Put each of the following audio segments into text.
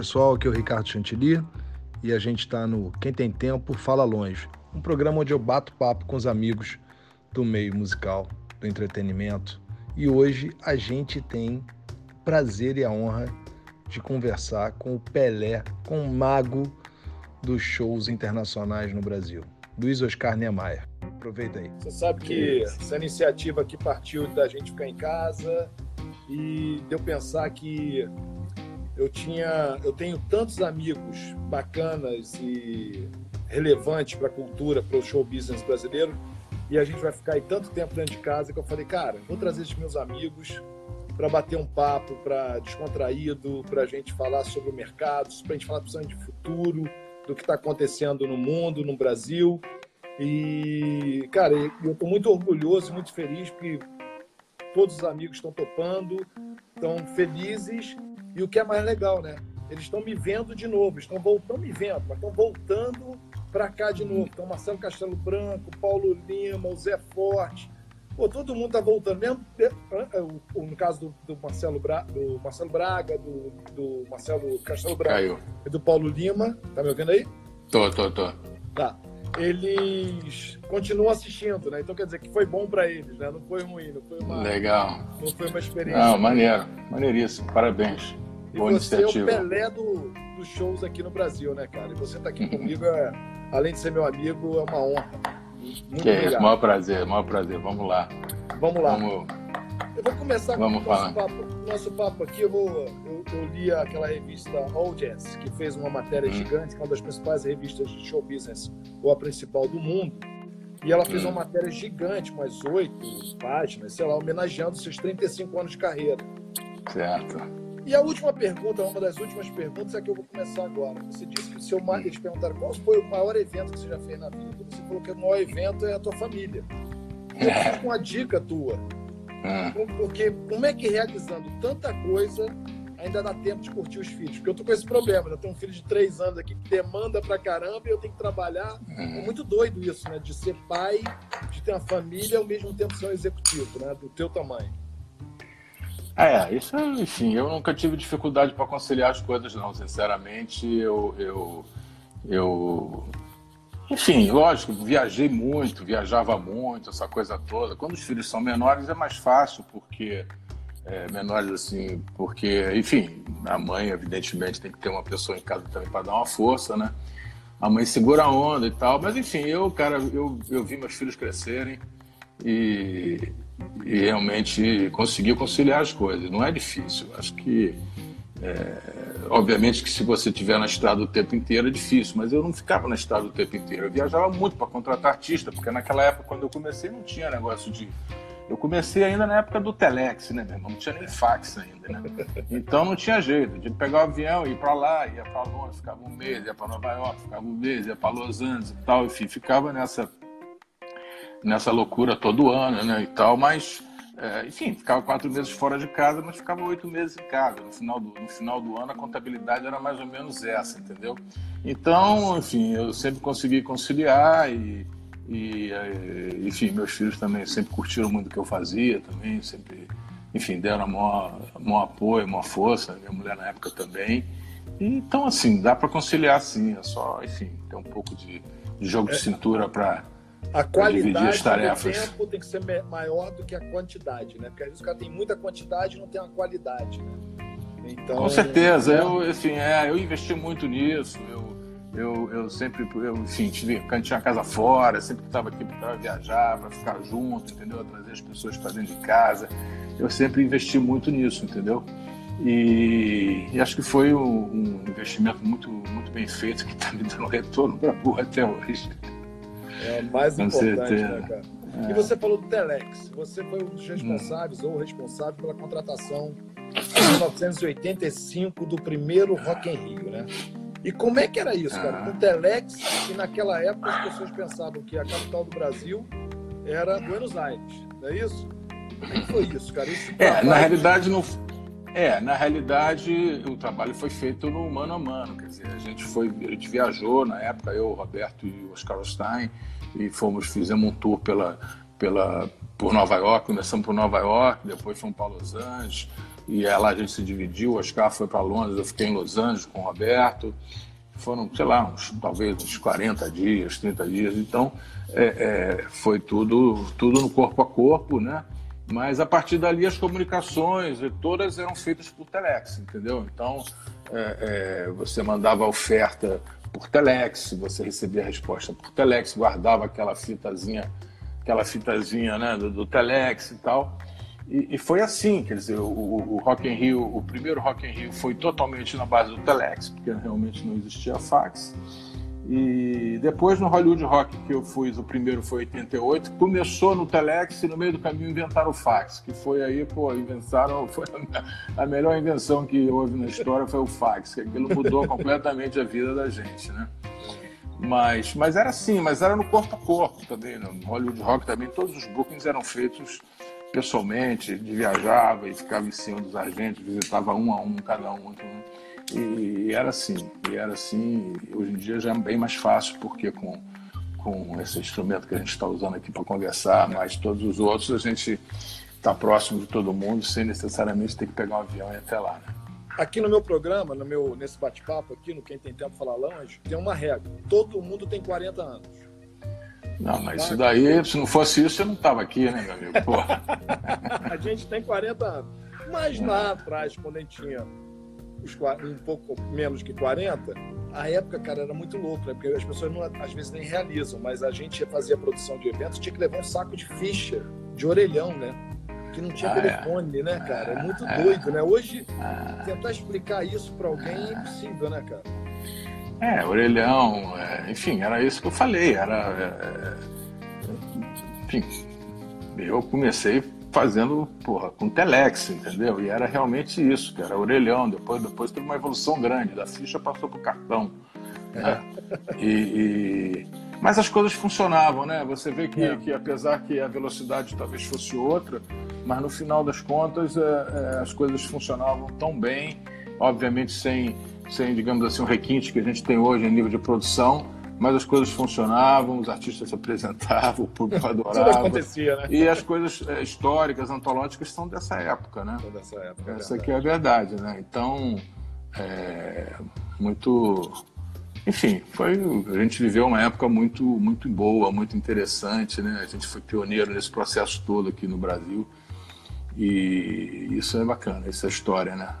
Pessoal, aqui é o Ricardo Chantilly e a gente está no Quem Tem Tempo Fala Longe, um programa onde eu bato papo com os amigos do meio musical, do entretenimento. E hoje a gente tem prazer e a honra de conversar com o Pelé, com o mago dos shows internacionais no Brasil, Luiz Oscar Niemeyer. Aproveita aí. Você sabe que essa iniciativa aqui partiu da gente ficar em casa e deu pensar que eu tinha, eu tenho tantos amigos bacanas e relevantes para a cultura, para o show business brasileiro, e a gente vai ficar aí tanto tempo dentro de casa que eu falei, cara, vou trazer esses meus amigos para bater um papo, para descontraído, para a gente falar sobre o mercado, para a gente falar de futuro, do que está acontecendo no mundo, no Brasil. E, cara, eu estou muito orgulhoso, muito feliz, porque todos os amigos estão topando, estão felizes. E o que é mais legal, né? Eles estão me vendo de novo, estão voltando me vendo, mas estão voltando para cá de novo. Então, Marcelo Castelo Branco, Paulo Lima, o Zé Forte. Pô, todo mundo tá voltando. Mesmo, no caso do, do Marcelo, Bra, do Marcelo Braga, do, do Marcelo Castelo Branco Caiu. e do Paulo Lima. Tá me ouvindo aí? Tô, tô, tô. Tá eles continuam assistindo, né? Então quer dizer que foi bom para eles, né? Não foi ruim, não foi uma legal, não foi uma experiência. Não, maneiro, maneiríssimo, parabéns. E Boa você iniciativa. é o Pelé do, dos shows aqui no Brasil, né, cara? E você tá aqui comigo, é, além de ser meu amigo, é uma honra. Muito que é maior prazer, maior prazer. Vamos lá. Vamos lá. Vamos eu vou começar Vamos com o nosso papo, nosso papo aqui. Eu, vou, eu, eu, li aquela revista All Jazz, que fez uma matéria hum. gigante, que é uma das principais revistas de show business, ou a principal do mundo. E ela fez hum. uma matéria gigante, umas oito páginas, sei lá, homenageando seus 35 anos de carreira. Certo. E a última pergunta, uma das últimas perguntas, é que eu vou começar agora. Você disse que o seu eles perguntaram qual foi o maior evento que você já fez na vida. Você falou que o maior evento é a tua família. E eu fico com uma dica tua ah. Porque como é que realizando tanta coisa ainda dá tempo de curtir os filhos? Porque eu tô com esse problema, eu tenho um filho de três anos aqui que demanda pra caramba e eu tenho que trabalhar. É muito doido isso, né? De ser pai, de ter uma família ao mesmo tempo ser um executivo, né? Do teu tamanho. É, isso, enfim, eu nunca tive dificuldade para conciliar as coisas, não. Sinceramente, eu, eu, eu enfim, lógico, viajei muito, viajava muito, essa coisa toda. Quando os filhos são menores é mais fácil, porque é, menores assim, porque, enfim, a mãe, evidentemente, tem que ter uma pessoa em casa também para dar uma força, né? A mãe segura a onda e tal, mas enfim, eu, cara, eu, eu vi meus filhos crescerem e, e realmente consegui conciliar as coisas. Não é difícil, acho que é, obviamente que se você estiver na estrada o tempo inteiro é difícil, mas eu não ficava na estrada o tempo inteiro. Eu viajava muito para contratar artista, porque naquela época, quando eu comecei, não tinha negócio de. Eu comecei ainda na época do Telex, né, meu irmão? Não tinha nem fax ainda, né? Então não tinha jeito de pegar o avião, ir para lá, ia para Londres, ficava um mês, ia para Nova York, ficava um mês, ia para Los Angeles e tal, enfim, ficava nessa, nessa loucura todo ano, né, e tal, mas é, enfim, ficava quatro meses fora de casa, mas ficava oito meses em casa. No final, do, no final do ano, a contabilidade era mais ou menos essa, entendeu? Então, enfim, eu sempre consegui conciliar e, e é, enfim, meus filhos também sempre curtiram muito o que eu fazia, também sempre, enfim, deram maior, maior apoio, maior força. Minha mulher na época também. E, então, assim, dá para conciliar sim, é só, enfim, ter um pouco de, de jogo de é. cintura para a qualidade do tempo tem que ser maior do que a quantidade, né? Porque às vezes o cara tem muita quantidade e não tem uma qualidade, né? Então, Com certeza, é... eu, assim, é, eu investi muito nisso, eu, eu, eu sempre, eu, enfim, tive, tinha casa fora, sempre estava aqui para viajar, para ficar junto, entendeu? Trazer as pessoas para dentro de casa, eu sempre investi muito nisso, entendeu? E, e acho que foi um, um investimento muito, muito bem feito que está me dando retorno para boa até hoje. É o mais Com importante, né, certeza. né, cara? É. E você falou do Telex. Você foi um dos responsáveis hum. ou responsável pela contratação em 1985 do primeiro Rock em Rio, né? E como é que era isso, cara? Ah. O Telex, e naquela época as pessoas pensavam que a capital do Brasil era Buenos Aires, não é isso? Como é que foi isso, cara? Esse é, na realidade, não, é, na realidade, o trabalho foi feito no mano a mano. Quer dizer, a gente foi, a gente viajou na época, eu, o Roberto e o Oscar Stein, e fomos, fizemos um tour pela, pela, por Nova York, começamos por Nova York, depois fomos para Los Angeles, e lá a gente se dividiu, o Oscar foi para Londres, eu fiquei em Los Angeles com o Roberto, foram, sei lá, uns, talvez uns 40 dias, 30 dias, então é, é, foi tudo, tudo no corpo a corpo, né? Mas a partir dali as comunicações todas eram feitas por telex, entendeu? Então é, é, você mandava a oferta por telex, você recebia a resposta por telex, guardava aquela fitazinha aquela fitazinha né, do, do Telex e tal. E, e, foi assim, quer dizer, o, o, Rock in Rio, o primeiro Rock in Rio foi totalmente na base do Telex, porque realmente não existia fax. E depois no Hollywood Rock que eu fui, o primeiro foi 88, começou no Telex e no meio do caminho inventaram o fax, que foi aí, pô, inventaram, foi a melhor invenção que houve na história foi o fax, que aquilo mudou completamente a vida da gente, né? Mas, mas era assim, mas era no corpo a corpo também. No Hollywood Rock também, todos os bookings eram feitos pessoalmente, viajava e ficava em cima dos agentes, visitava um a um cada um. E, e era assim, e era assim. Hoje em dia já é bem mais fácil, porque com, com esse instrumento que a gente está usando aqui para conversar, mas todos os outros a gente está próximo de todo mundo sem necessariamente ter que pegar um avião e ir até lá. Né? Aqui no meu programa, no meu, nesse bate-papo aqui, no Quem Tem Tempo Falar Longe, tem uma regra. Todo mundo tem 40 anos. Não, mas isso daí, se não fosse isso, eu não estava aqui, né, meu amigo? a gente tem 40 anos. Mas lá atrás, quando a gente tinha um pouco menos que 40, a época, cara, era muito louca, né? Porque as pessoas não, às vezes nem realizam, mas a gente fazia produção de eventos, tinha que levar um saco de ficha, de orelhão, né? que não tinha ah, é. telefone, é. né, cara? É muito é. doido, né? Hoje, ah. tentar explicar isso para alguém é impossível, né, cara? É, orelhão, é, enfim, era isso que eu falei, era. É, enfim, eu comecei fazendo, porra, com telex, entendeu? E era realmente isso, que era orelhão, depois, depois teve uma evolução grande, da ficha passou pro cartão. Né? e, e mas as coisas funcionavam, né? Você vê que, é. que apesar que a velocidade talvez fosse outra, mas no final das contas é, é, as coisas funcionavam tão bem, obviamente sem, sem, digamos assim, um requinte que a gente tem hoje em nível de produção, mas as coisas funcionavam, os artistas se apresentavam, o público adorava. Tudo acontecia, né? E as coisas é, históricas, antológicas são dessa época, né? São dessa época. Essa aqui é a verdade, né? Então, é, muito enfim, foi, a gente viveu uma época muito, muito boa, muito interessante, né? A gente foi pioneiro nesse processo todo aqui no Brasil e isso é bacana, essa história, né?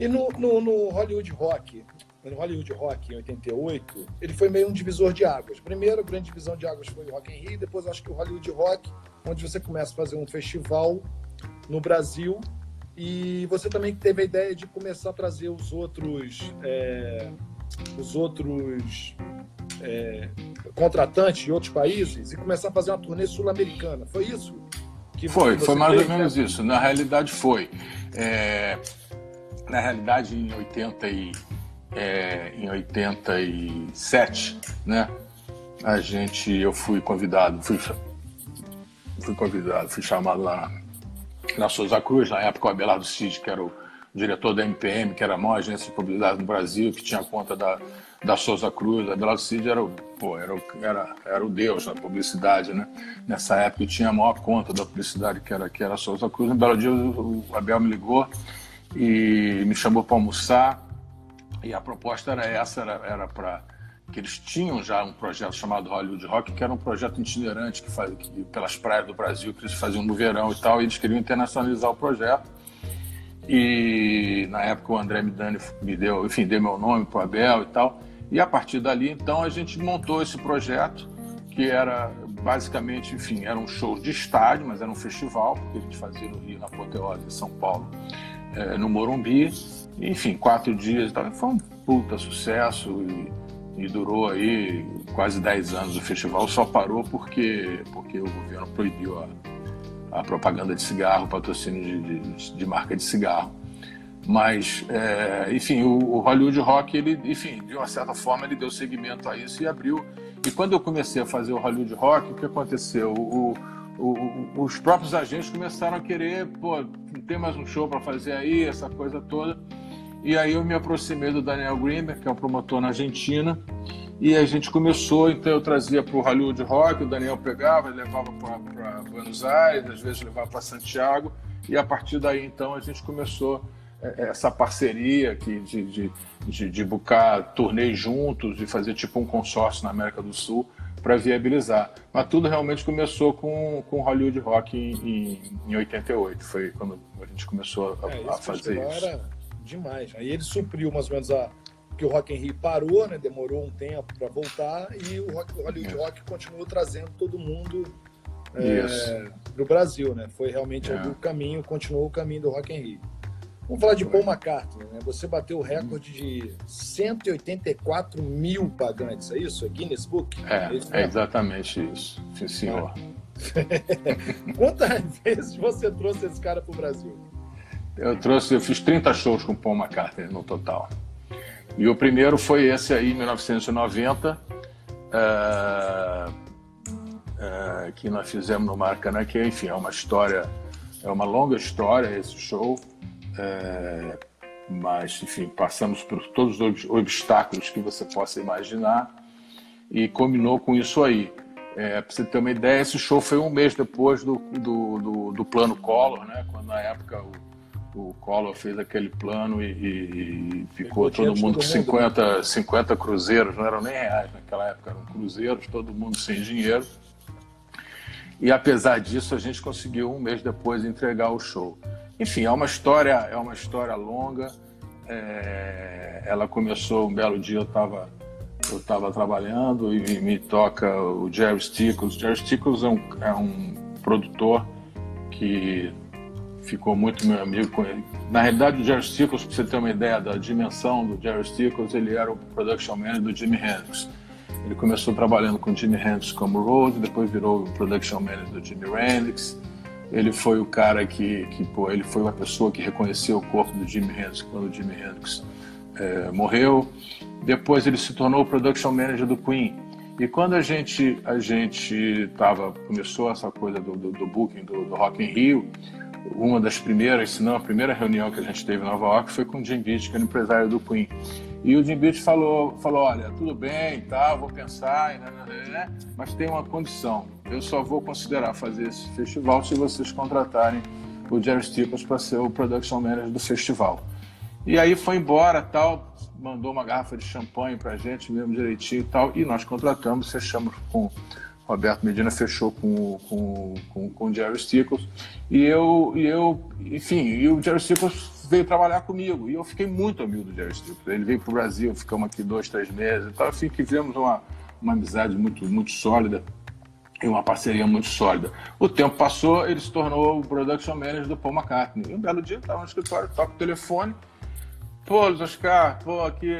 E no, no, no Hollywood Rock, no Hollywood Rock em 88, ele foi meio um divisor de águas. Primeiro, a grande divisão de águas foi o Rock in Rio, depois acho que o Hollywood Rock, onde você começa a fazer um festival no Brasil e você também teve a ideia de começar a trazer os outros é, os outros é, contratantes de outros países e começar a fazer uma turnê sul-americana. Foi isso? Que foi, foi mais fez, ou menos né? isso. Na realidade foi. É, na realidade, em 80 e, é, em 87, né? A gente, eu fui convidado, fui, fui convidado, fui chamado lá na Souza Cruz, na época o Abelardo Cid, que era o diretor da MPM, que era a maior agência de publicidade no Brasil, que tinha conta da, da Souza Cruz. A Belardo Cid era, pô, era, era, era o deus da publicidade, né? Nessa época tinha a maior conta da publicidade, que era, que era a Souza Cruz. Um belo dia o, o Abel me ligou e me chamou para almoçar. E a proposta era essa, era para que eles tinham já um projeto chamado Hollywood Rock, que era um projeto itinerante que faz que, pelas praias do Brasil, que eles faziam no verão e tal, e eles queriam internacionalizar o projeto. E na época o André Midani me deu, enfim, deu meu nome para o Abel e tal. E a partir dali, então, a gente montou esse projeto, que era basicamente, enfim, era um show de estádio, mas era um festival, porque a gente fazia no Rio, na Apoteose, em São Paulo, é, no Morumbi. Enfim, quatro dias e tal. Foi um puta sucesso e, e durou aí quase dez anos o festival. Só parou porque, porque o governo proibiu a, a propaganda de cigarro, patrocínio de, de, de marca de cigarro. Mas, é, enfim, o, o, Hollywood Rock, ele, enfim, de uma certa forma, ele deu seguimento a isso e abriu. E quando eu comecei a fazer o Hollywood Rock, o que aconteceu? O, o, os próprios agentes começaram a querer, pô, tem mais um show para fazer aí, essa coisa toda. E aí eu me aproximei do Daniel Greenberg, que é um promotor na Argentina, E a gente começou, então eu trazia para o Hollywood Rock, o Daniel pegava, levava para Buenos Aires, às vezes levava para Santiago, e a partir daí então a gente começou é, é, essa parceria aqui de, de, de, de bucar turnês juntos, de fazer tipo um consórcio na América do Sul para viabilizar. Mas tudo realmente começou com, com Hollywood Rock em, em, em 88, foi quando a gente começou a, é, a fazer isso. Era demais. Aí ele supriu mais ou menos a que o Rock in Rio parou, né? Demorou um tempo para voltar e o, Rock, o Hollywood Rock continuou trazendo todo mundo é, para o Brasil, né? Foi realmente é. o caminho, continuou o caminho do Rock in Rio. Vamos falar de Paul McCartney, né? Você bateu o recorde de 184 mil pagantes, é isso? É Guinness Book? É, é, é exatamente isso, sim senhor. Quantas vezes você trouxe esse cara para o Brasil? Eu trouxe, eu fiz 30 shows com Paul McCartney no total. E o primeiro foi esse aí, em 1990, é, é, que nós fizemos no Maracanã, que enfim é uma história, é uma longa história esse show. É, mas, enfim, passamos por todos os obstáculos que você possa imaginar e combinou com isso aí. É, para você ter uma ideia, esse show foi um mês depois do, do, do, do plano Collor, né? quando na época o, o Collor fez aquele plano e, e ficou todo mundo com 50, 50 cruzeiros, não eram nem reais naquela época, eram cruzeiros, todo mundo sem dinheiro. E apesar disso, a gente conseguiu um mês depois entregar o show. Enfim, é uma história, é uma história longa. É, ela começou um belo dia, eu estava eu tava trabalhando e me toca o Jerry Stickles. Jerry Stickles é um, é um produtor que ficou muito meu amigo com ele. Na realidade, o Jerry Stickles, para você ter uma ideia da dimensão do Jerry Stickles, ele era o production manager do Jimi Hendrix. Ele começou trabalhando com Jimi Hendrix como Rose, depois virou o production manager do Jimi Hendrix ele foi o cara que, que pô, ele foi uma pessoa que reconheceu o corpo do Jimi Hendrix quando o Jimi Hendrix é, morreu. Depois ele se tornou o production manager do Queen. E quando a gente a gente tava começou essa coisa do, do, do booking do, do, Rock in Rio, uma das primeiras, se não a primeira reunião que a gente teve em Nova York foi com o Jim Beach, que era empresário do Queen. E o Jim Beach falou, falou, olha, tudo bem, tá, vou pensar, né, né, né, mas tem uma condição. Eu só vou considerar fazer esse festival se vocês contratarem o Jerry Stipples para ser o production manager do festival. E aí foi embora, tal, mandou uma garrafa de champanhe para a gente, mesmo direitinho e tal, e nós contratamos, fechamos com Roberto Medina fechou com, com, com, com o Jerry Stickles. E eu, e eu, enfim, e o Jerry Stickles veio trabalhar comigo. E eu fiquei muito amigo do Jerry Stickles. Ele veio para o Brasil, ficamos aqui dois, três meses e. Assim, que fizemos uma, uma amizade muito, muito sólida e uma parceria muito sólida. O tempo passou, ele se tornou o production manager do Paul McCartney. E um belo dia, estava no escritório, toca o telefone Pô, Oscar, pô, aqui,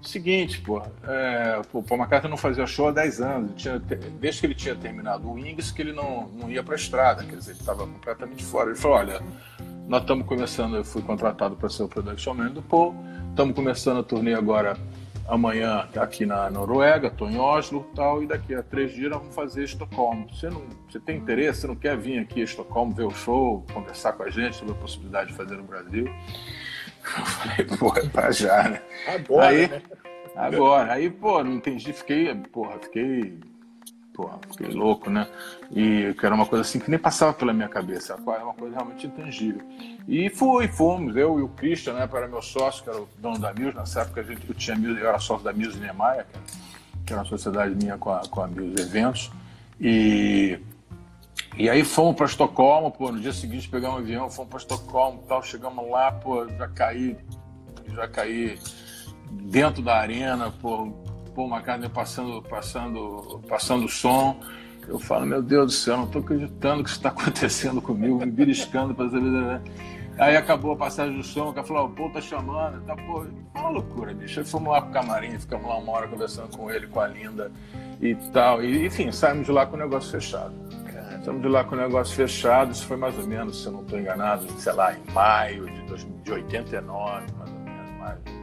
seguinte, pô, é, pô, Paul McCartney não fazia show há 10 anos, tinha, desde que ele tinha terminado o Wings, que ele não, não ia para a estrada, quer dizer, ele estava completamente fora. Ele falou, olha, nós estamos começando, eu fui contratado para ser o production manager do Paul, estamos começando a turnê agora amanhã aqui na Noruega, estou em Oslo tal, e daqui a três dias nós vamos fazer Estocolmo. Você, não, você tem interesse, você não quer vir aqui a Estocolmo ver o show, conversar com a gente sobre a possibilidade de fazer no Brasil? Eu falei, pô, é pra já, né? Agora, aí, né? Agora, aí, pô, não entendi, fiquei, porra, fiquei porra, fiquei louco, né? E que era uma coisa assim que nem passava pela minha cabeça, era uma coisa realmente intangível. E fui, fomos, eu e o Christian, né, para meu sócio, que era o dono da Muse, nessa época a gente, eu, tinha eu era sócio da Muse Niemeyer, que era uma sociedade minha com a, com a Muse Eventos, e, e aí fomos para Estocolmo, pô, no dia seguinte pegamos um avião, fomos para Estocolmo tal, chegamos lá, pô, já caí, já caí dentro da arena, pô, Paul McCartney passando, passando, passando som. Eu falo, meu Deus do céu, não estou acreditando que isso está acontecendo comigo, me beliscando para saber. Aí acabou a passagem do som, o cara falou, o Paul tá chamando, tá, pô, uma loucura, bicho. Aí fomos lá pro camarim, ficamos lá uma hora conversando com ele, com a Linda e tal. E, enfim, saímos de lá com o negócio fechado. Saímos de lá com o negócio fechado, isso foi mais ou menos, se eu não estou enganado, sei lá, em maio de, 2000, de 89, mais ou menos, maio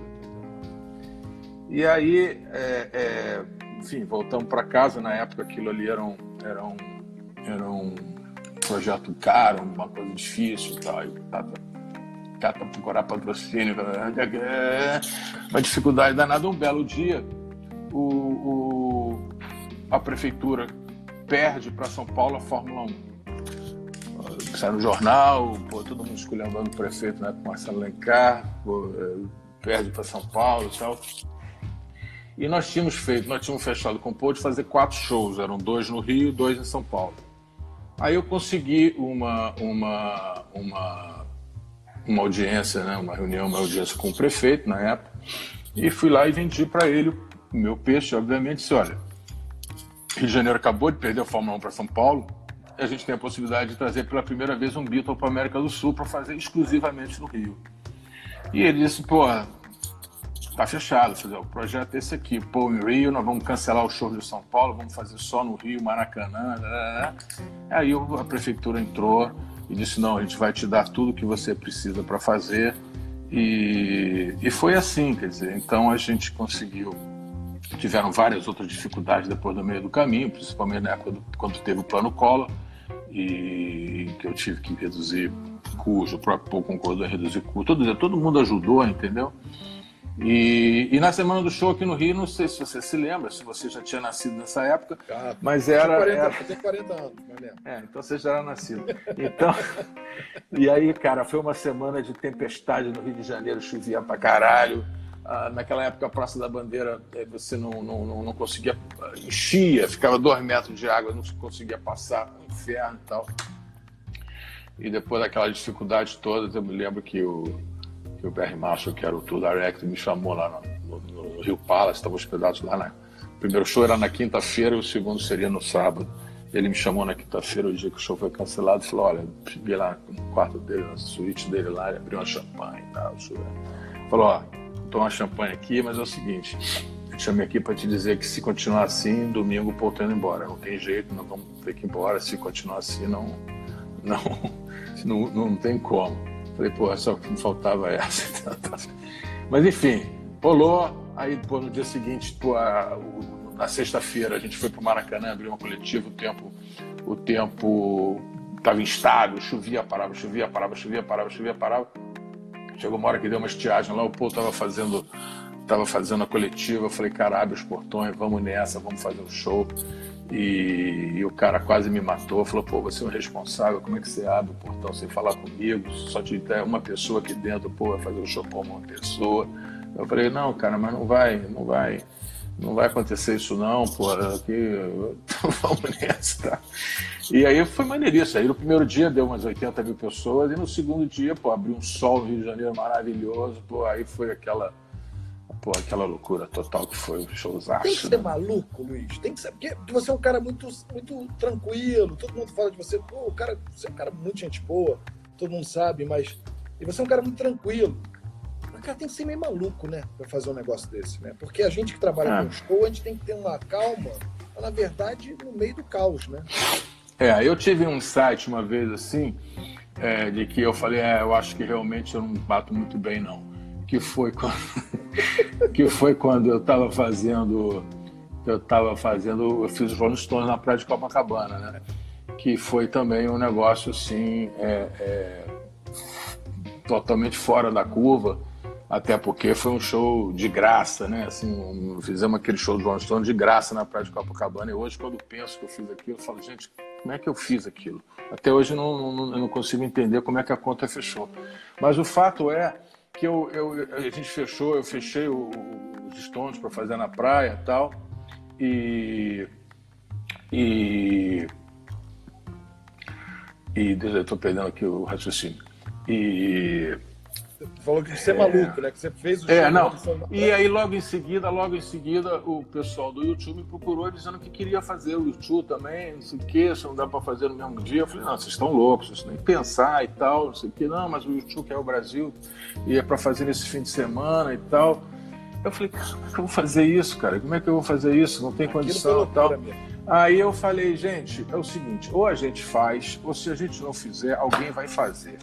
e aí, é, é, enfim, voltamos para casa. Na época, aquilo ali era um, era um, era um projeto caro, uma coisa difícil e tal. E tava cata procurar patrocínio, uma dificuldade danada. Um belo dia, o, o a prefeitura perde para São Paulo a Fórmula 1. Sai no jornal, pô, todo mundo escolhendo o prefeito, né, com Marcelo Lencar, pô, é, perde para São Paulo e tal. E nós tínhamos feito, nós tínhamos fechado com o Pô de fazer quatro shows, eram dois no Rio dois em São Paulo. Aí eu consegui uma, uma, uma, uma audiência, né, uma reunião, uma audiência com o prefeito na época, e fui lá e vendi para ele o meu peixe, obviamente, disse, olha, Rio de Janeiro acabou de perder a Fórmula 1 para São Paulo, a gente tem a possibilidade de trazer pela primeira vez um Beatle para a América do Sul para fazer exclusivamente no Rio. E ele disse, pô, tá fechado, o projeto é esse aqui, Paul em Rio, nós vamos cancelar o show de São Paulo, vamos fazer só no Rio, Maracanã. Blá, blá. Aí a prefeitura entrou e disse, não, a gente vai te dar tudo que você precisa para fazer. E, e foi assim, quer dizer, então a gente conseguiu. Tiveram várias outras dificuldades depois do meio do caminho, principalmente na época do, quando teve o plano Collor, e que eu tive que reduzir custo, o próprio Paul concordou em reduzir custo, todo, todo mundo ajudou, entendeu? E, e, na semana do show aqui no Rio, não sei se você se lembra, se você já tinha nascido nessa época, ah, mas era. 40, era... Eu tenho 40 anos, mas lembro. É, então você já era nascido. Então, e aí, cara, foi uma semana de tempestade no Rio de Janeiro, chovia pra caralho. Ah, naquela época, a Praça da Bandeira, eh, você não, não, não, não conseguia, enchia, ficava dois metros de água, não conseguia passar, um inferno e tal. E depois daquela dificuldade toda, eu me lembro que o que o Barry Marshall, que era o tour director, me chamou lá no, no, no Rio Palace, estava hospedado lá. Né? O primeiro show era na quinta-feira e o segundo seria no sábado. Ele me chamou na quinta-feira, o dia que o show foi cancelado, e falou: Olha, cheguei lá no quarto dele, na suíte dele lá, ele abriu uma champanhe e tal. Falou: Ó, tô uma champanhe aqui, mas é o seguinte, eu te chamei aqui para te dizer que se continuar assim, domingo o Paul tá indo embora. Não tem jeito, nós vamos ter que ir embora. Se continuar assim, não, não, não, não tem como. Falei, pô, só que me faltava essa. Mas enfim, rolou. Aí, pô, no dia seguinte, pô, a, o, na sexta-feira, a gente foi pro Maracanã, abriu uma coletiva, o tempo, o tempo estava instável, chovia, parava, chovia, parava, chovia, parava, chovia, parava. Chegou uma hora que deu uma estiagem lá, o Pô tava fazendo, tava fazendo a coletiva, eu falei, cara, abre os portões, vamos nessa, vamos fazer um show. E, e, o cara quase me matou, falou, pô, você é um responsável, como é que você abre o portão sem falar comigo? Só te tem uma pessoa aqui dentro, pô, vai fazer o show com uma pessoa. Eu falei, não, cara, mas não vai, não vai, não vai acontecer isso não, pô, aqui, vamos nessa, tá? E aí foi maneiríssimo. Aí no primeiro dia deu umas 80 mil pessoas, e no segundo dia, pô, abriu um sol no Rio de Janeiro maravilhoso, pô, aí foi aquela Pô, aquela loucura total que foi o showzaço. Tem que ser né? maluco, Luiz. Tem que ser. Porque você é um cara muito, muito tranquilo. Todo mundo fala de você. Pô, o cara, você é um cara muito gente boa. Todo mundo sabe, mas. E você é um cara muito tranquilo. Mas, cara, tem que ser meio maluco, né? Pra fazer um negócio desse, né? Porque a gente que trabalha ah. com show, a gente tem que ter uma calma. Na verdade, no meio do caos, né? É, eu tive um site uma vez assim, é, de que eu falei, é, eu acho que realmente eu não bato muito bem, não. Que foi quando, que foi quando eu estava fazendo eu estava fazendo eu fiz os Rolling Stones na praia de Copacabana né? Que foi também um negócio assim é, é, totalmente fora da curva até porque foi um show de graça né assim fizemos aquele show do Rolling Stones de graça na praia de Copacabana e hoje quando penso que eu fiz aquilo eu falo gente como é que eu fiz aquilo até hoje não, não, eu não consigo entender como é que a conta fechou mas o fato é que eu, eu, a gente fechou, eu fechei o, os Stones para fazer na praia tal. E. E. E. Eu tô perdendo aqui o raciocínio. E falou que você é, é maluco, né? Que você fez o É, não. E aí, logo em seguida, logo em seguida, o pessoal do YouTube me procurou dizendo que queria fazer o YouTube também, não sei o quê, se não dá para fazer no mesmo dia. Eu falei, não, vocês estão loucos, vocês nem pensar e tal, não sei o quê. Não, mas o YouTube é o Brasil e é para fazer nesse fim de semana e tal. Eu falei, como é que eu vou fazer isso, cara? Como é que eu vou fazer isso? Não tem condição e tal. Aí eu falei, gente, é o seguinte, ou a gente faz, ou se a gente não fizer, alguém vai fazer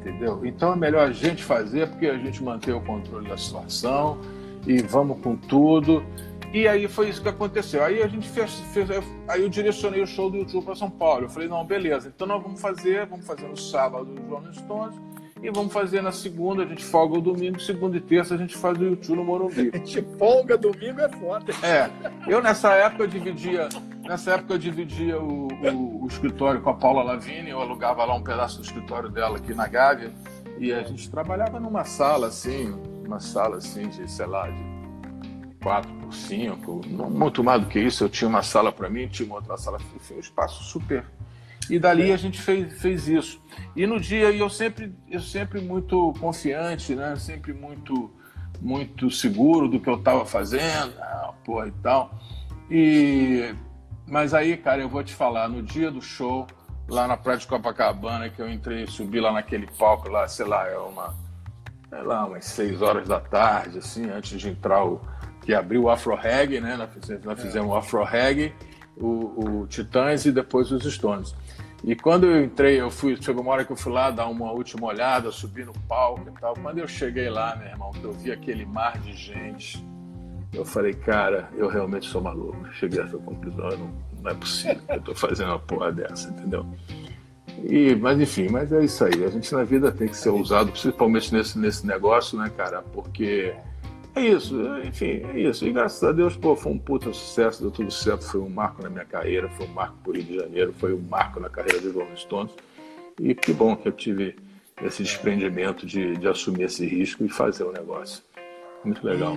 entendeu? Então é melhor a gente fazer porque a gente mantém o controle da situação e vamos com tudo. E aí foi isso que aconteceu. Aí a gente fez, fez aí eu direcionei o show do YouTube para São Paulo. Eu falei, não, beleza, então nós vamos fazer, vamos fazer no sábado os Rolling Stones E vamos fazer na segunda, a gente folga o domingo, segunda e terça a gente faz o YouTube no Morumbi. A gente folga domingo é foda. É, eu nessa época eu dividia, nessa época eu dividia o, o, o escritório com a Paula Lavigne, eu alugava lá um pedaço do escritório dela aqui na Gávea, e a gente trabalhava numa sala assim, uma sala assim de, sei lá, de 4 por 5, muito mais do que isso, eu tinha uma sala para mim, tinha uma outra sala, enfim, um espaço super e dali a gente fez, fez isso. E no dia, eu sempre, eu sempre muito confiante, né? Sempre muito, muito seguro do que eu estava fazendo, ah, porra e tal. E, mas aí, cara, eu vou te falar, no dia do show, lá na Praia de Copacabana, que eu entrei, subi lá naquele palco lá, sei lá, é uma, sei lá, umas seis horas da tarde, assim, antes de entrar o, que abriu o Afro Reggae, né? Nós fizemos, nós fizemos o Afro Reggae, o, o Titãs e depois os Stones. E quando eu entrei, eu fui, chegou uma hora que eu fui lá dar uma última olhada, subir no palco e tal. Quando eu cheguei lá, meu irmão, que eu vi aquele mar de gente, eu falei, cara, eu realmente sou maluco. Cheguei a essa conclusão, não, não é possível que eu tô fazendo uma porra dessa, entendeu? E, mas enfim, mas é isso aí. A gente na vida tem que ser ousado, principalmente nesse, nesse negócio, né, cara? Porque é isso, enfim, é isso. E graças a Deus, pô, foi um puta sucesso, deu tudo certo. Foi um marco na minha carreira, foi um marco pro Rio de Janeiro, foi um marco na carreira dos Rolling Stones. E que bom que eu tive esse desprendimento de, de assumir esse risco e fazer o negócio. Muito legal.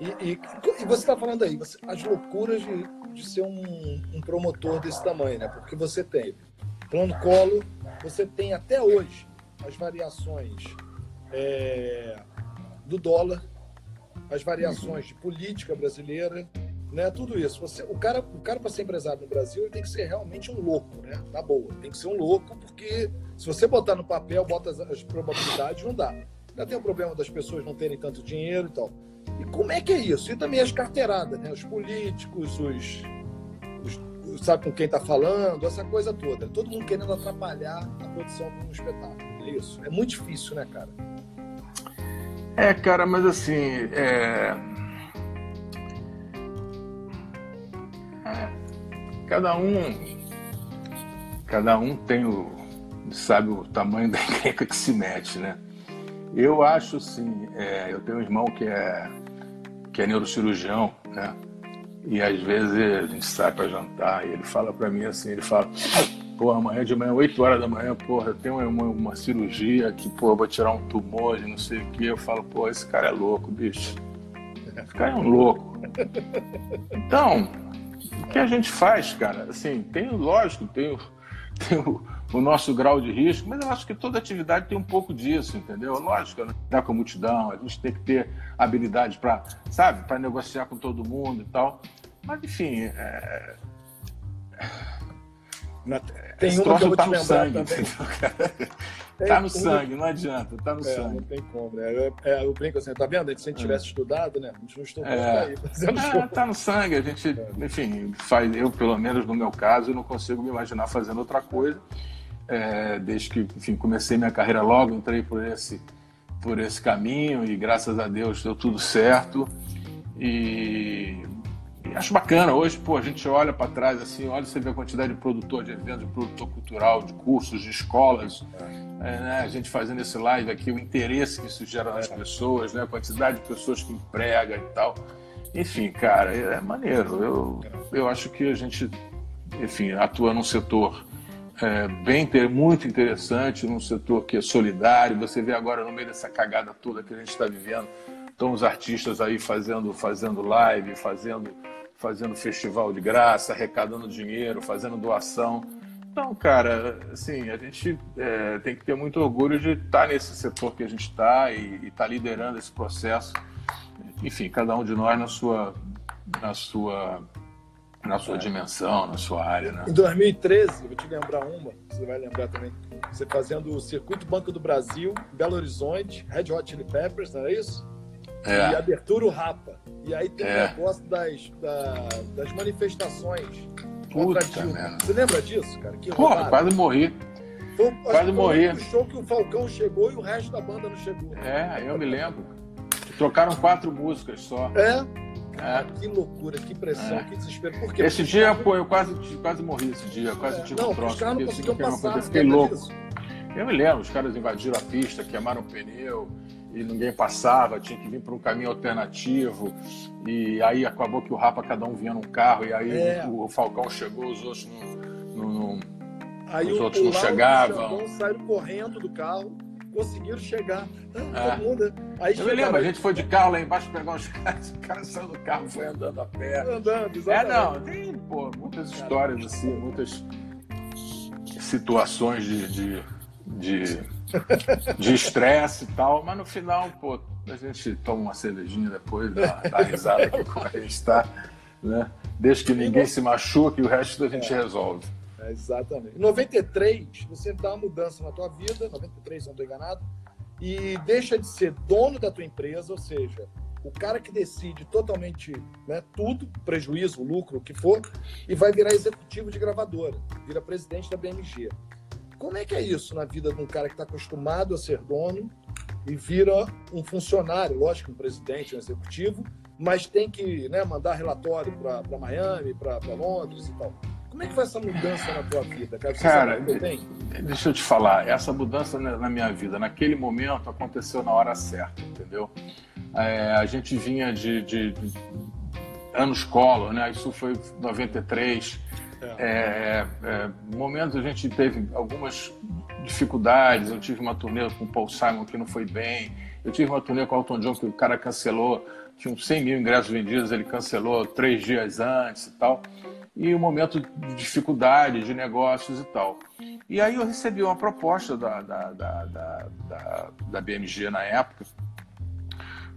E, e, e você está falando aí, você, as loucuras de, de ser um, um, promotor desse tamanho, né? Porque você tem plano colo, você tem até hoje as variações é, do dólar, as variações de política brasileira, né? Tudo isso. Você, o cara, o cara para ser empresário no Brasil, ele tem que ser realmente um louco, né? Na boa, tem que ser um louco porque se você botar no papel, bota as, as probabilidades, não dá. Já tem o problema das pessoas não terem tanto dinheiro e tal. E como é que é isso? E também as carteiradas, né? Os políticos, os, os sabe com quem está falando, essa coisa toda. Todo mundo querendo atrapalhar a produção de um espetáculo. É isso. É muito difícil, né, cara? É, cara, mas assim. É... É... Cada um. Cada um tem o. sabe o tamanho da encrenca que se mete, né? Eu acho assim, é... eu tenho um irmão que é, que é neurocirurgião, né? E às vezes a gente sai para jantar e ele fala para mim assim, ele fala, Pô, amanhã de manhã, 8 horas da manhã, porra, tenho uma, uma cirurgia que, pô, vou tirar um tumor de não sei o que. Eu falo, pô, esse cara é louco, bicho. Esse cara é um louco. Então, o que a gente faz, cara? Assim, tem, lógico, tem, tem o, o nosso grau de risco, mas eu acho que toda atividade tem um pouco disso, entendeu? Lógico, né? dá com a multidão, a gente tem que ter habilidade para, sabe, para negociar com todo mundo e tal. Mas, enfim, é tem uma que eu vou tá te lembrar sangue, também. tá no sangue, não adianta, tá no é, sangue. Não tem como, né? É, é, eu brinco assim, tá vendo? Se a gente tivesse estudado, né? A gente não estudou É. tá É, tá no sangue, a gente, enfim, faz, eu, pelo menos no meu caso, eu não consigo me imaginar fazendo outra coisa. É, desde que, enfim, comecei minha carreira logo, entrei por esse, por esse caminho e graças a Deus deu tudo certo. E acho bacana. Hoje, pô, a gente olha para trás assim, olha, você vê a quantidade de produtor de eventos, de produtor cultural, de cursos, de escolas. É, né, a gente fazendo esse live aqui, o interesse que isso gera nas pessoas, né, a quantidade de pessoas que emprega e tal. Enfim, cara, é maneiro. Eu, eu acho que a gente, enfim, atua num setor é, bem muito interessante, num setor que é solidário. Você vê agora no meio dessa cagada toda que a gente está vivendo, estão os artistas aí fazendo, fazendo live, fazendo, fazendo festival de graça, arrecadando dinheiro, fazendo doação. Então, cara, assim, a gente é, tem que ter muito orgulho de estar nesse setor que a gente está e estar liderando esse processo. Enfim, cada um de nós na sua, na sua, na sua dimensão, na sua área, né? Em 2013, vou te lembrar uma, você vai lembrar também. Você fazendo o Circuito Banco do Brasil, Belo Horizonte, Red Hot Chili Peppers, não é isso? E É, abertura o Rapa. E aí tem o É. negócio das, da- das manifestações puta contra. Você lembra disso, cara? Que Porra, quase morri. Foi, quase que foi morri. o show que o Falcão chegou e o resto da banda não chegou. É, eu me lembro. Trocaram quatro músicas só. É? É. Que loucura, que pressão, É. que desespero. Por quê? Esse Porque dia, os pô, eu quase, quase morri esse dia, quase caras- tive não, um os troço. caras não é passar. coisa, eu fiquei louco. disso? Eu me lembro, os caras invadiram a pista, queimaram o pneu e ninguém passava, tinha que vir para um caminho alternativo. E aí acabou que o Rapa, cada um vinha num carro, e aí é. o, Falcão chegou, os outros não. não, não aí os o, outros o não chegavam. saíram correndo do carro, conseguiram chegar. Ah, é. mundo, aí Eu me lembro, a gente foi de carro lá embaixo pegar uns caras, o cara saiu do carro foi andando a pé. Andando, exatamente. É, não, tem pô, muitas histórias assim, muitas situações de, de, de estresse e tal, mas no final, pô, a gente toma uma cervejinha depois, dá, dá risada aqui como a gente está, né? Desde que ninguém se machuque, o resto a gente é. resolve. É, exatamente. Em 93, você dá uma mudança na tua vida, 93, não estou enganado, e deixa de ser dono da tua empresa, ou seja, o cara que decide totalmente né, tudo, prejuízo, lucro, o que for, e vai virar executivo de gravadora, vira presidente da BMG. Como é que é isso na vida de um cara que está acostumado a ser dono e vira um funcionário, lógico, um presidente, um executivo, mas tem que né, mandar relatório para Miami, para Londres e tal. Como é que foi essa mudança na tua vida, cara? Você cara, deixa eu te falar, essa mudança na minha vida, naquele momento, aconteceu na hora certa, entendeu? É, a gente vinha de, de, de anos colo, né? Isso foi 93. É. É, é, momentos a gente teve algumas dificuldades. Eu tive uma turnê com o Paul Simon que não foi bem. Eu tive uma turnê com o Elton John que o cara cancelou. Tinha uns 100 mil ingressos vendidos, ele cancelou três dias antes e tal e um momento de dificuldade de negócios e tal. E aí eu recebi uma proposta da, da, da, da, da BMG na época.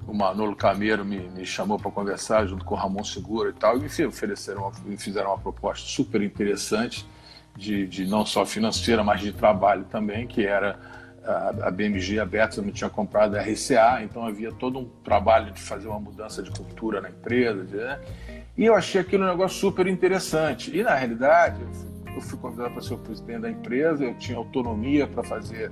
O Manolo Cameiro me, me chamou para conversar junto com o Ramon Segura e tal, e me ofereceram, me fizeram uma proposta super interessante de, de não só financeira, mas de trabalho também, que era a, a BMG eu não tinha comprado a RCA, então havia todo um trabalho de fazer uma mudança de cultura na empresa, né? E eu achei aquilo um negócio super interessante. E na realidade, eu fui convidado para ser o presidente da empresa, eu tinha autonomia para fazer,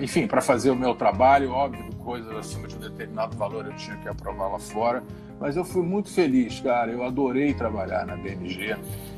enfim, para fazer o meu trabalho, óbvio, coisas acima de um determinado valor eu tinha que aprovar lá fora. Mas eu fui muito feliz, cara. Eu adorei trabalhar na BMG.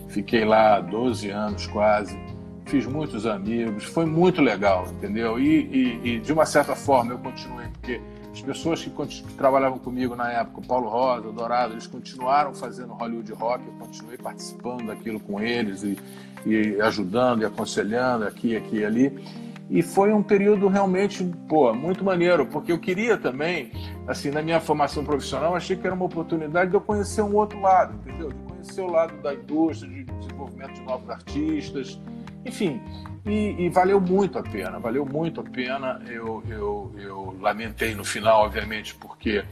Fiquei lá 12 anos quase. Fiz muitos amigos. Foi muito legal, entendeu? E, e, e de uma certa forma eu continuei, porque as pessoas que, que, trabalhavam comigo na época, o Paulo Rosa, o Dourado, eles continuaram fazendo Hollywood Rock, eu continuei participando daquilo com eles e, e ajudando e aconselhando aqui, aqui e ali. E foi um período realmente, pô, muito maneiro, porque eu queria também, assim, na minha formação profissional, achei que era uma oportunidade de eu conhecer um outro lado, entendeu? De conhecer o lado da indústria, de desenvolvimento de novos artistas, enfim, e, e, valeu muito a pena, valeu muito a pena. Eu, eu, eu lamentei no final, obviamente, porque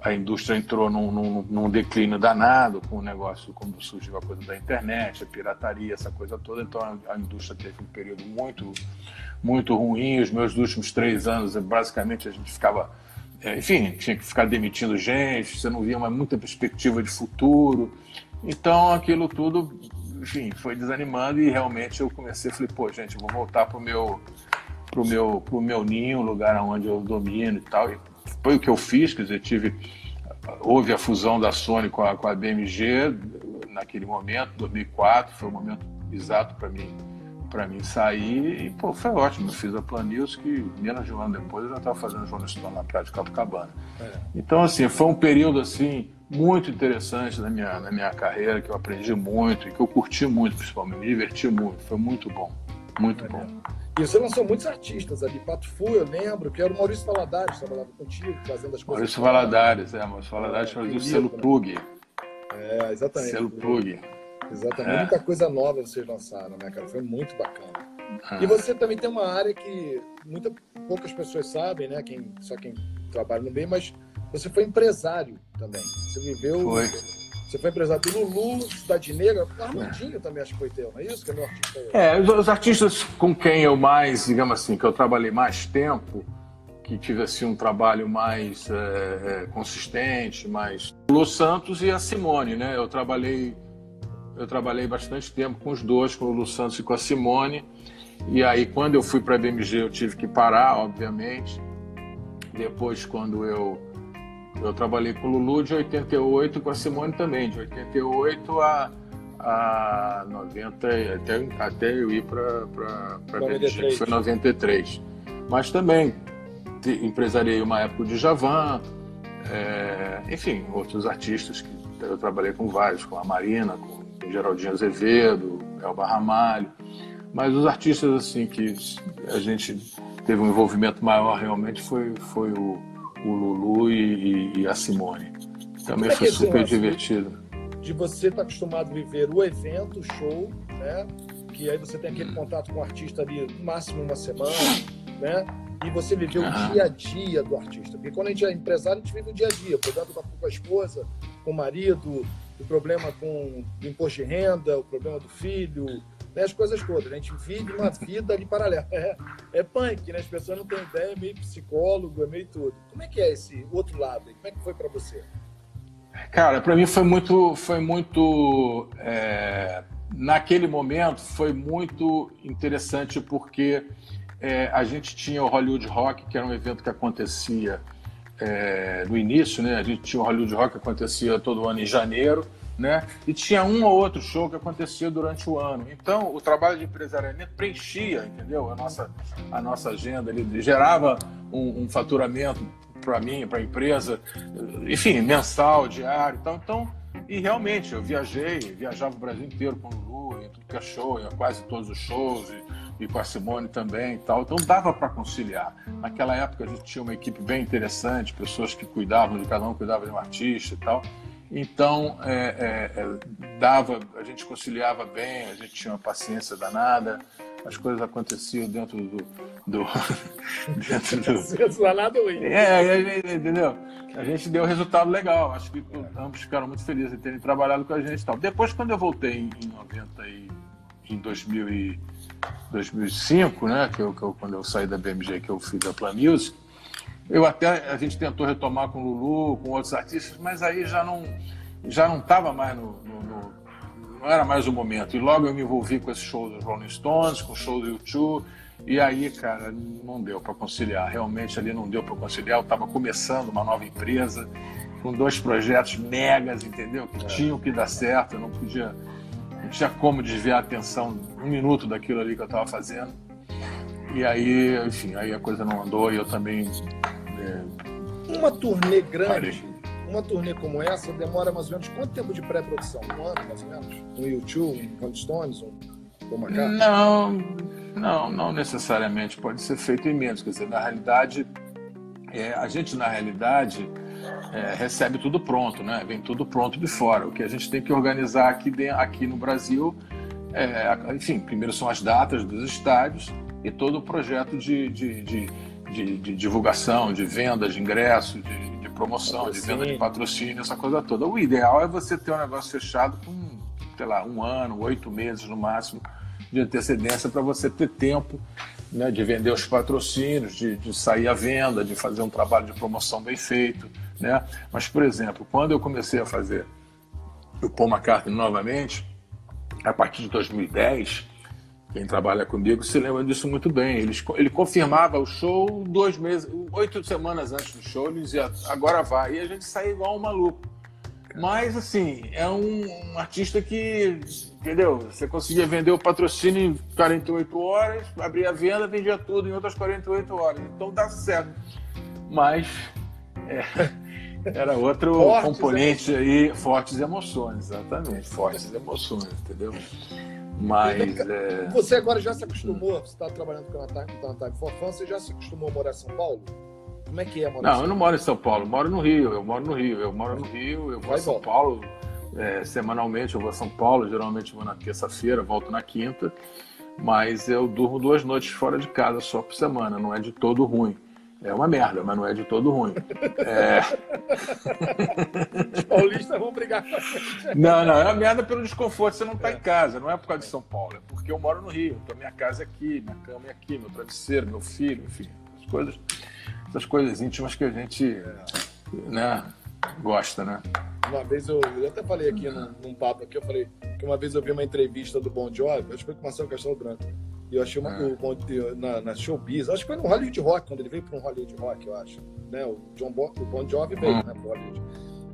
a indústria entrou num, num, num, declínio danado com o negócio, quando surgiu a coisa da internet, a pirataria, essa coisa toda. Então a, indústria teve um período muito, muito ruim. Os meus últimos três anos, basicamente, a gente ficava. É, enfim, tinha que ficar demitindo gente, você não via mais muita perspectiva de futuro. Então aquilo tudo enfim, foi desanimando e realmente eu comecei, falei, pô, gente, vou voltar pro meu pro meu pro meu ninho, lugar onde eu domino e tal. E foi o que eu fiz, quer dizer, tive houve a fusão da Sony com a, com a BMG naquele momento, 2004, foi o momento exato para mim para mim sair e pô, foi ótimo. Eu fiz a Plan News que menos de um ano depois eu já estava fazendo jornalista na Praia de Copacabana. É. Então assim, foi um período assim muito interessante na minha, na minha carreira, que eu aprendi muito e que eu curti muito, principalmente, me diverti muito, foi muito bom, muito bom. E você lançou muitos artistas ali, Pato Fu, eu lembro, que era o Maurício Valadares, trabalhava contigo, fazendo as coisas. Maurício Valadares, é, Maurício Valadares é, fazia o selo né? Plug. É, exatamente. Selo Plug. Exatamente, é. muita coisa nova vocês lançaram, né, cara? Foi muito bacana. Ah. E você também tem uma área que muita, poucas pessoas sabem, né? Quem, só quem trabalha no meio, mas você foi empresário também. Você viveu. Foi. Você foi empresário do Lulu, Cidade Negra, Armandinho também acho que foi teu, não é isso? Que é meu artista aí. É, os, os, artistas com quem eu mais, digamos assim, que eu trabalhei mais tempo, que tive assim um trabalho mais é, é, consistente, mais. Lulu Santos e a Simone, né? Eu trabalhei, eu trabalhei bastante tempo com os dois, com o Lulu Santos e com a Simone. E aí, quando eu fui para a BMG, eu tive que parar, obviamente. Depois, quando eu eu trabalhei com o Lulu de 88 com a Simone também, de 88 a, a 90, até, até eu ir para que foi 93. Mas também empresariei uma época de Javan, é, enfim, outros artistas que eu trabalhei com vários, com a Marina, com Geraldinho Azevedo, Elba Ramalho, mas os artistas assim que a gente teve um envolvimento maior realmente foi, foi o, o Lulu e, e a Simone. Também é foi super divertido. De você estar tá acostumado a viver o evento, o show, né? Que aí você tem aquele hum. contato com o artista ali no máximo uma semana, né? E você viver o dia a dia do artista. Porque quando a gente é empresário, a gente vive o dia a dia, cuidado com a esposa, com o marido, o problema com o imposto de renda, o problema do filho, né, as coisas todas. A gente vive uma vida ali paralela. É, é punk, né? As pessoas não têm ideia, é meio psicólogo, é meio tudo. Como é que é esse outro lado? Como é que foi para você? Cara, para mim foi muito, foi muito é, naquele momento foi muito interessante porque é, a gente tinha o Hollywood Rock, que era um evento que acontecia é, no início, né? A gente tinha o Hollywood Rock que acontecia todo ano em janeiro, né? E tinha um ou outro show que acontecia durante o ano. Então, o trabalho de empresariamento preenchia, entendeu? A nossa, a nossa agenda, ele gerava um, um faturamento para mim, para a empresa, enfim, mensal, diário e tal. Então, e realmente, eu viajei, viajava o Brasil inteiro com o Lulu, em tudo que é show, em quase todos os shows. E, e com a Simone também e tal. Então dava para conciliar. Naquela época a gente tinha uma equipe bem interessante, pessoas que cuidavam de cada um, cuidava de um artista e tal. Então é, é, é, dava, a gente conciliava bem, a gente tinha uma paciência danada, as coisas aconteciam dentro do, do dentro do danado é, é, entendeu? A gente deu resultado legal. Acho que ambos ficaram muito felizes em terem trabalhado com a gente e tal. Depois quando eu voltei em, em 90 e em 2000 e 2005, né, que eu, que eu, quando eu saí da BMG, que eu fiz a Plan Music, eu até a gente tentou retomar com o Lulu, com outros artistas, mas aí já não já não estava mais no, no, no, não era mais o momento. E logo eu me envolvi com esse show dos Rolling Stones, com o show do YouTube, e aí, cara, não deu para conciliar. Realmente ali não deu para conciliar. Eu estava começando uma nova empresa com dois projetos megas, entendeu? Que é. tinham que dar certo. Eu não podia não tinha como desviar a atenção um minuto daquilo ali que eu estava fazendo. E aí, enfim, aí a coisa não andou e eu também. É, uma turnê grande, uma turnê como essa, demora mais ou menos quanto tempo de pré-produção? Um ano, mais ou menos? Um YouTube, um Stones, um Paul Não, não, não necessariamente. Pode ser feito em menos. Quer dizer, na realidade, é, a gente, na realidade é, recebe tudo pronto, né? Vem tudo pronto de fora. O que a gente tem que organizar aqui, dentro, aqui no Brasil, é, enfim, primeiro são as datas dos estádios e todo o projeto de, de, de, de, de divulgação, de venda de ingressos, de, de promoção, patrocínio. de venda de patrocínio, essa coisa toda. O ideal é você ter um negócio fechado com, sei lá, um ano, oito meses no máximo de antecedência para você ter tempo né, de vender os patrocínios, de, de sair à venda, de fazer um trabalho de promoção bem feito. Né? Mas, por exemplo, quando eu comecei a fazer o Paul McCartney novamente, a partir de 2010, quem trabalha comigo se lembra disso muito bem. Ele, ele confirmava o show dois meses, oito semanas antes do show, ele dizia, agora vai. E a gente saía igual um maluco. Mas, assim, é um, um, artista que, entendeu? Você conseguia vender o patrocínio em 48 horas, abria a venda, vendia tudo em outras 48 horas. Então dá certo. Mas é, era outro fortes componente aí, fortes emoções, exatamente, fortes emoções, entendeu? Mas. É... Você agora já se acostumou, você está trabalhando com a Time for Fun, você já se acostumou a morar em São Paulo? Como é que é morar Não, eu não moro em São Paulo, moro no Rio, eu moro no Rio, eu moro no Rio, eu vou a São volta. Paulo. É, semanalmente eu vou a São Paulo, geralmente vou na terça-feira, volto na quinta, mas eu durmo duas noites fora de casa só por semana, não é de todo ruim. É uma merda, mas não é de todo ruim. É... Brigar com a gente. Não, não, é uma merda pelo desconforto. Você não está é. em casa, não é por causa de São Paulo, é porque eu moro no Rio. Então minha casa é aqui, minha cama é aqui, meu travesseiro, meu filho, enfim, as coisas, essas coisas íntimas que a gente né, gosta, né? Uma vez eu, eu até falei aqui num, num papo aqui, eu falei que uma vez eu vi uma entrevista do Bon Jovi, acho que foi com o Marcelo Castelo Branco e eu achei uma, ah. o, na, na Showbiz, acho que foi no Hollywood Rock, quando ele veio para um Hollywood Rock, eu acho. Né? O, John Bo, o Bon Jovi veio ah. né, pro Hollywood.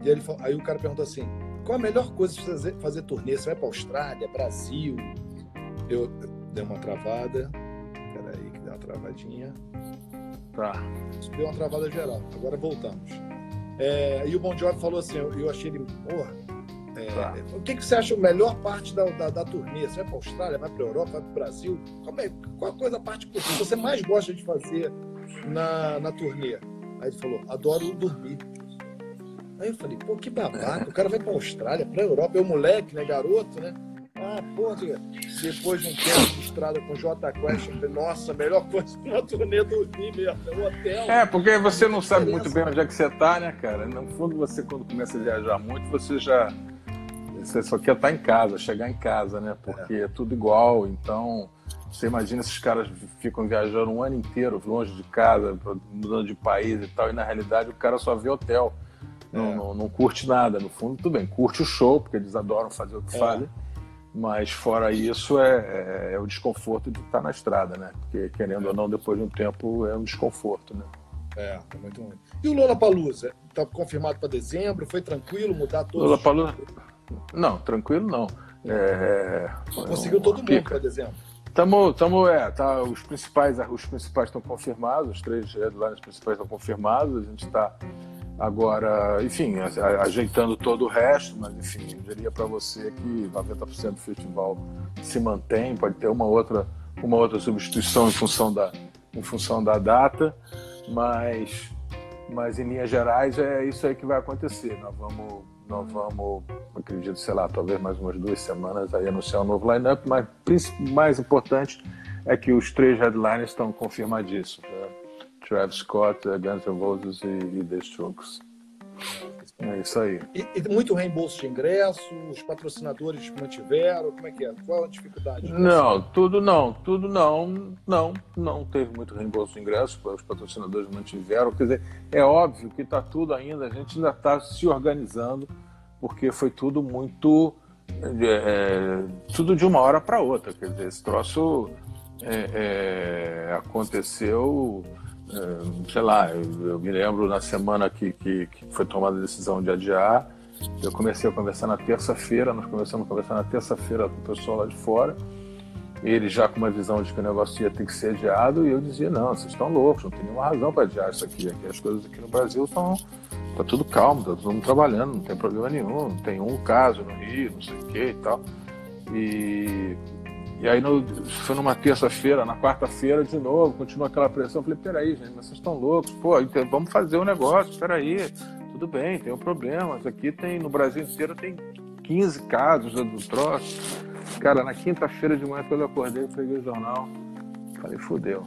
E ele, aí o cara perguntou assim: qual a melhor coisa de fazer, fazer turnê? Você vai para Austrália, Brasil? Eu, dei uma travada. Peraí, que deu uma travadinha. Tá. Deu uma travada geral. Agora voltamos. É, e o Bon Jovi falou assim, eu, eu achei ele, porra, é, tá. o que, que você acha a melhor parte da, da, da turnê? Você vai para Austrália, vai para Europa, vai para o Brasil? Qual, é, qual a coisa, a parte que você mais gosta de fazer na, na turnê? Aí ele falou, adoro dormir. Aí eu falei, pô, que babaca, o cara vai para a Austrália, para a Europa, eu moleque, né, garoto, né? Ah, pô, depois de um tempo de estrada com J Quest, eu falei, nossa, a melhor coisa de uma turnê dormir mesmo, é o hotel. É, porque você não sabe muito bem onde é que você está, né, cara? No fundo, você quando começa a viajar muito, você já você só quer estar em casa, chegar em casa, né? Porque é, é tudo igual, então você imagina esses caras ficam viajando um ano inteiro longe de casa, mudando de país e tal, e na realidade o cara só vê hotel. Não, é. não, não, curte nada. No fundo, tudo bem, curte o show, porque eles adoram fazer o que é. fazem. Mas fora isso, é, é, é, o desconforto de estar na estrada, né? Porque, querendo ou não, depois de um tempo, é um desconforto, né? É, tá muito ruim. E o Lola Palusa? Tá confirmado para dezembro? Foi tranquilo mudar todos? Lola Palusa. Não, tranquilo não. É... Conseguiu todo mundo para dezembro. Tamo, tamo, é, tá, os principais, os principais estão confirmados, os três headlines principais estão confirmados, a gente está agora, enfim, ajeitando todo o resto, mas enfim, eu diria para você que 90% do festival se mantém, pode ter uma outra, uma outra substituição em função da, em função da data, mas, mas em linhas gerais é isso aí que vai acontecer. Nós vamos nós vamos, acredito, sei lá, talvez mais umas duas semanas aí anunciar um novo lineup, mas mais importante é que os três headliners estão confirmadíssimos. Né? Travis Scott, Guns N' Roses e, e The Strokes. É isso aí. E, e, muito reembolso de ingresso, os patrocinadores mantiveram, como é que é? Qual a dificuldade? Não, tudo não, tudo não, não, não teve muito reembolso de ingresso, os patrocinadores mantiveram, quer dizer, é óbvio que está tudo ainda, a gente ainda está se organizando, porque foi tudo muito, é, é tudo de uma hora para outra, quer dizer, esse troço é, é aconteceu sei lá, eu, eu, me lembro na semana que, que, que, foi tomada a decisão de adiar, eu comecei a conversar na terça-feira, nós começamos a conversar na terça-feira com o pessoal lá de fora, ele já com uma visão de que o negócio ia ter que ser adiado, e eu dizia, não, vocês estão loucos, não tem nenhuma razão para adiar isso aqui, aqui as coisas aqui no Brasil estão tá tudo calmo, tá todo mundo trabalhando, não tem problema nenhum, não tem um caso no Rio, não sei o que e tal. E e aí no, foi numa terça-feira, na quarta-feira de novo, continua aquela pressão. Eu falei, peraí, gente, mas vocês estão loucos, pô, então vamos fazer o um negócio, peraí, tudo bem, tem um problema. Aqui tem, no Brasil inteiro tem 15 casos do troço. Cara, na quinta-feira de manhã, quando eu acordei, eu peguei o jornal, falei, fudeu.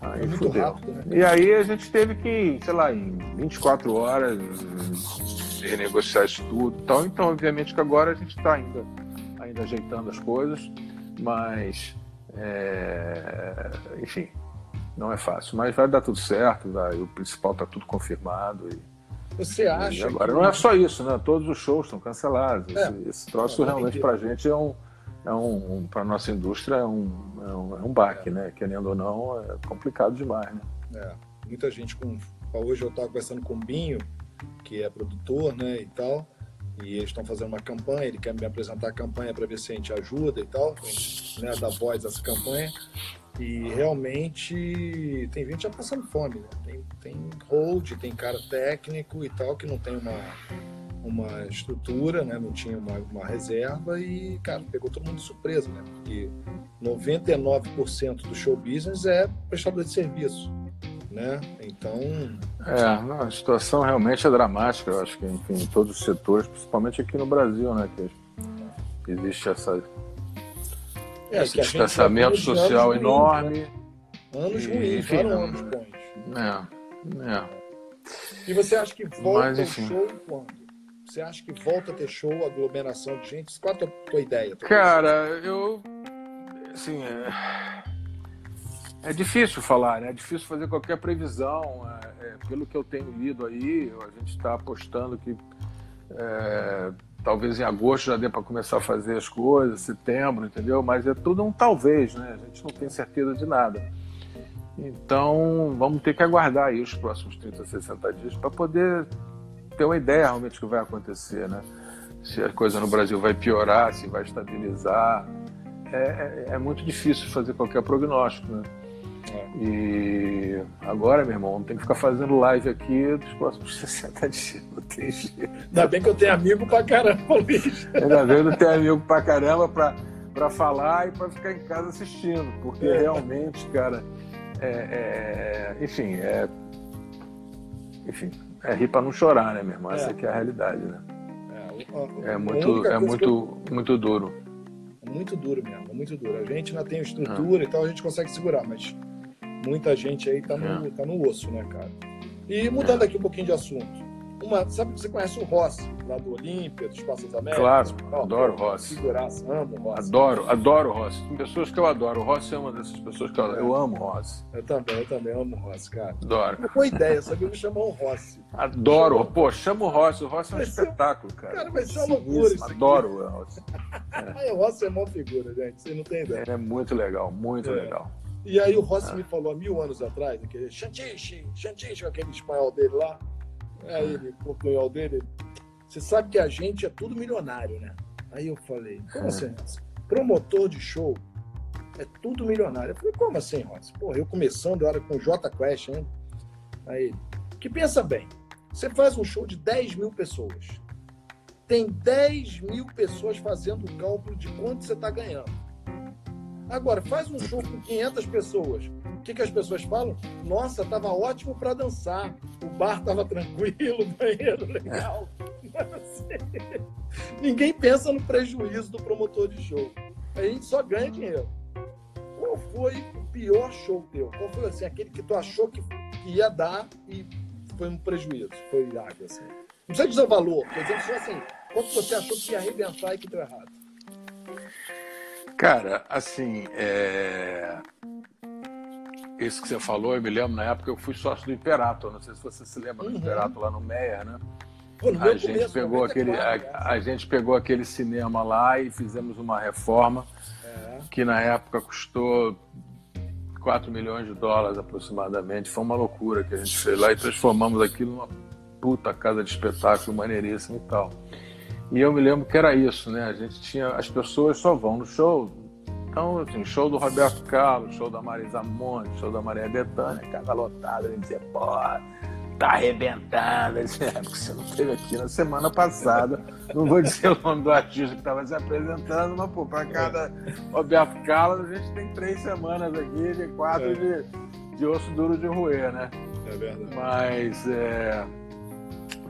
Aí fudeu. Rápido, né? E aí a gente teve que, sei lá, em 24 horas renegociar isso tudo. Então, então obviamente que agora a gente está ainda ainda ajeitando as coisas, mas é, enfim, não é fácil. Mas vai dar tudo certo, vai, o principal está tudo confirmado. E, Você acha? E agora que... não é só isso, né? Todos os shows estão cancelados. É, esse, esse troço é, realmente para a gente é um, é um, um para nossa indústria é um, é um, é um baque, né? Querendo ou não, é complicado demais, né? É, muita gente com. Hoje eu estava conversando com o Binho, que é produtor, né, e tal. E eles estão fazendo uma campanha, ele quer me apresentar a campanha para ver se a gente ajuda e tal, né, dar voz a essa campanha. E realmente tem gente já passando fome, né? Tem, tem hold, tem cara técnico e tal, que não tem uma, uma estrutura, né? Não tinha uma, uma reserva e, cara, pegou todo mundo de surpresa, né? Porque 99% do show business é prestador de serviço né? Então. É, não, a situação realmente é dramática, eu acho que enfim, em todos os setores, principalmente aqui no Brasil, né? Que existe essa, é, esse distanciamento social enorme. Né? Anos ruins, enfim, anos bons. É, é. E você acha que volta Mas, o show quando? Você acha que volta a ter show, aglomeração de gente? Qual é a tua, ideia? Cara, eu. Assim, é é difícil falar, né? É difícil fazer qualquer previsão. É, é, pelo que eu tenho lido aí, a gente está apostando que é, talvez em agosto já dê para começar a fazer as coisas, setembro, entendeu? Mas é tudo um talvez, né? A gente não tem certeza de nada. Então, vamos ter que aguardar aí os próximos 30, 60 dias para poder ter uma ideia realmente do que vai acontecer, né? Se a coisa no Brasil vai piorar, se vai estabilizar. É, é, é muito difícil fazer qualquer prognóstico, né? É. E agora, meu irmão, tem que ficar fazendo live aqui dos próximos 60 dias. Não tem jeito. Ainda bem que eu tenho amigo pra caramba, Luiz. Ainda bem que eu tenho amigo pra caramba pra, pra falar e pra ficar em casa assistindo. Porque é. realmente, cara, é, é, enfim, é, enfim, é rir pra não chorar, né, meu irmão? Essa é. aqui é a realidade, né? É, é muito, é muito, eu... muito duro. É muito duro mesmo, é muito duro. A gente ainda tem estrutura e tal, a gente consegue segurar, mas muita gente aí tá no, é. tá no osso, né, cara? E mudando aqui um pouquinho de assunto. Uma, sabe que você conhece o Rossi, lá do Olímpia, do Espaço das Américas? Claro, adoro o Rossi. Figuraça, amo o Rossi. Adoro, adoro o Rossi. Tem pessoas que eu adoro. O Rossi é uma dessas pessoas que eu, é. eu amo o Rossi. Eu também, eu também amo o Rossi, cara. Adoro. Uma boa ideia, sabia? Eu chamar o Rossi. Adoro. Pô, chama o Rossi. O Rossi é um vai espetáculo, ser... cara. Cara, vai ser uma loucura isso Adoro o Rossi. É. o Rossi é uma figura, gente. Você não tem ideia. É muito legal, muito é. legal. E aí o Rossi é. me falou há mil anos atrás, aquele Chantiche, Chantiche, aquele espanhol dele lá. Aí ele, o espanhol dele, você sabe que a gente é tudo milionário, né? Aí eu falei, como assim, Rossi? Promotor de show é tudo milionário. Eu falei, como assim, Rossi? Porra, eu começando, eu era com J Quest, hein? Aí, que pensa bem, você faz um show de 10 mil pessoas. Tem 10 mil pessoas fazendo o cálculo de quanto você está ganhando. Agora, faz um show com 500 pessoas. O que, que as pessoas falam? Nossa, estava ótimo para dançar. O bar estava tranquilo, o banheiro legal. Ninguém pensa no prejuízo do promotor de show. A gente só ganha dinheiro. Qual foi o pior show teu? Qual foi assim, aquele que tu achou que, ia dar e foi um prejuízo? Foi água, assim. Não precisa dizer o valor, por exemplo, só assim, quanto você achou que ia arrebentar e que deu errado? Cara, assim, é... isso que você falou, eu me lembro na época eu fui sócio do Imperato. Não sei se você se lembra uhum. do Imperato lá no Meyer, né? Pô, no a gente começo, pegou 94, aquele, a, a, gente pegou aquele cinema lá e fizemos uma reforma é. que na época custou 4 milhões de dólares aproximadamente. Foi uma loucura que a gente fez lá e transformamos aquilo numa puta casa de espetáculo maneiríssima e tal. E eu me lembro que era isso, né? A gente tinha. As pessoas só vão no show. Então, assim, show do Roberto Carlos, show da Marisa Monte, show da Maria Bethânia, casa lotada, a gente dizia, porra, tá arrebentando. é, porque você não esteve aqui na semana passada. Não vou dizer o nome do artista que estava se apresentando, mas, pô, para cada Roberto Carlos, a gente tem três semanas aqui, de quatro é. de, de osso duro de roer, né? É verdade. Mas, é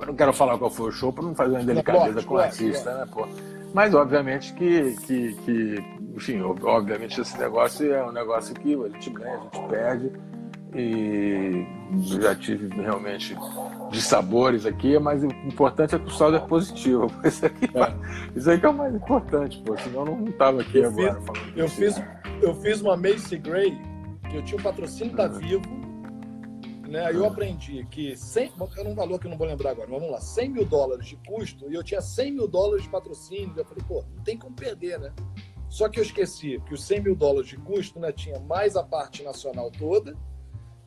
eu não quero falar qual foi o show para não fazer uma delicadeza com o artista, né, pô? Mas obviamente que, que, que, enfim, obviamente esse negócio é um negócio que a gente ganha, a gente perde. E já tive realmente de sabores aqui, mas o importante é que o saldo é positivo. Isso aqui, é. isso aqui é o mais importante, pô, senão eu não estava aqui eu agora. Fiz, eu, fiz, eu fiz uma Macy Gray, que eu tinha o um patrocínio da Vivo, né? Aí eu aprendi que 100, era um valor que eu não vou lembrar agora, mas vamos lá, 100 mil dólares de custo e eu tinha 100 mil dólares de patrocínio. Eu falei, pô, não tem como perder, né? Só que eu esqueci que os 100 mil dólares de custo né, tinha mais a parte nacional toda